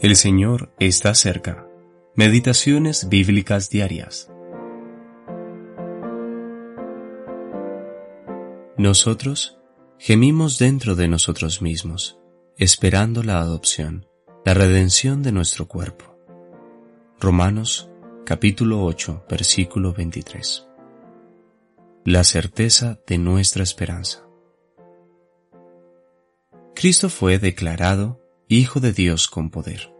El Señor está cerca. Meditaciones bíblicas diarias. Nosotros gemimos dentro de nosotros mismos, esperando la adopción, la redención de nuestro cuerpo. Romanos capítulo 8, versículo 23. La certeza de nuestra esperanza. Cristo fue declarado Hijo de Dios con poder,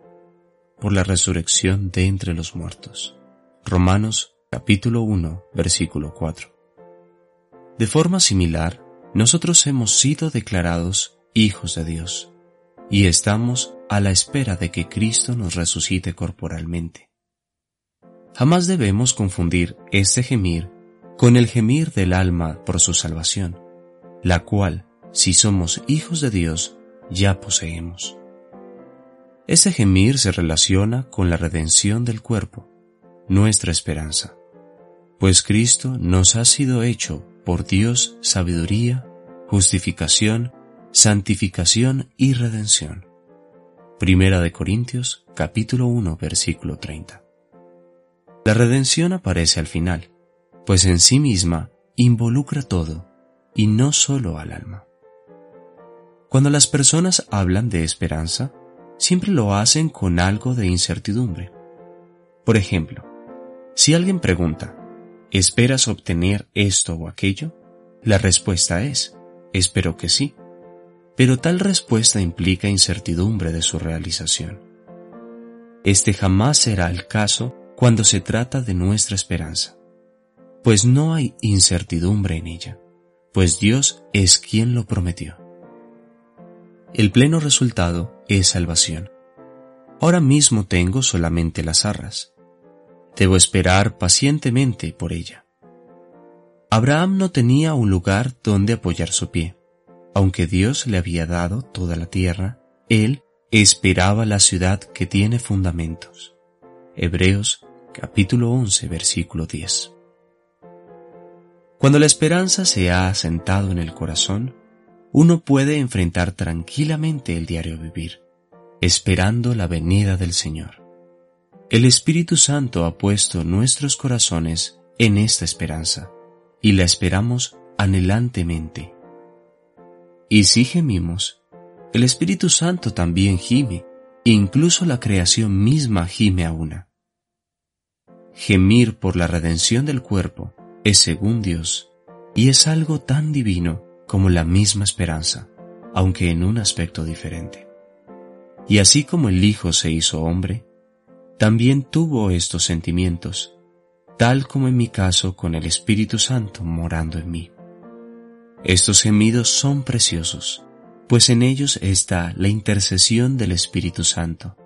por la resurrección de entre los muertos. Romanos capítulo 1, versículo 4. De forma similar, nosotros hemos sido declarados hijos de Dios y estamos a la espera de que Cristo nos resucite corporalmente. Jamás debemos confundir este gemir con el gemir del alma por su salvación, la cual, si somos hijos de Dios, ya poseemos. Ese gemir se relaciona con la redención del cuerpo, nuestra esperanza, pues Cristo nos ha sido hecho por Dios sabiduría, justificación, santificación y redención. Primera de Corintios capítulo 1 versículo 30. La redención aparece al final, pues en sí misma involucra todo y no solo al alma. Cuando las personas hablan de esperanza, siempre lo hacen con algo de incertidumbre. Por ejemplo, si alguien pregunta, ¿esperas obtener esto o aquello? La respuesta es, espero que sí. Pero tal respuesta implica incertidumbre de su realización. Este jamás será el caso cuando se trata de nuestra esperanza, pues no hay incertidumbre en ella, pues Dios es quien lo prometió. El pleno resultado es salvación. Ahora mismo tengo solamente las arras. Debo esperar pacientemente por ella. Abraham no tenía un lugar donde apoyar su pie. Aunque Dios le había dado toda la tierra, él esperaba la ciudad que tiene fundamentos. Hebreos capítulo 11 versículo 10. Cuando la esperanza se ha asentado en el corazón, uno puede enfrentar tranquilamente el diario vivir, esperando la venida del Señor. El Espíritu Santo ha puesto nuestros corazones en esta esperanza y la esperamos anhelantemente. Y si gemimos, el Espíritu Santo también gime, incluso la creación misma gime a una. Gemir por la redención del cuerpo es según Dios y es algo tan divino como la misma esperanza, aunque en un aspecto diferente. Y así como el Hijo se hizo hombre, también tuvo estos sentimientos, tal como en mi caso con el Espíritu Santo morando en mí. Estos gemidos son preciosos, pues en ellos está la intercesión del Espíritu Santo.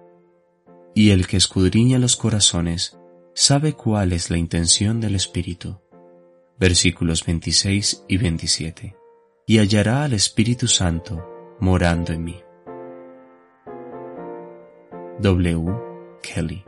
Y el que escudriña los corazones sabe cuál es la intención del Espíritu. Versículos 26 y 27 y hallará al Espíritu Santo morando en mí. W. Kelly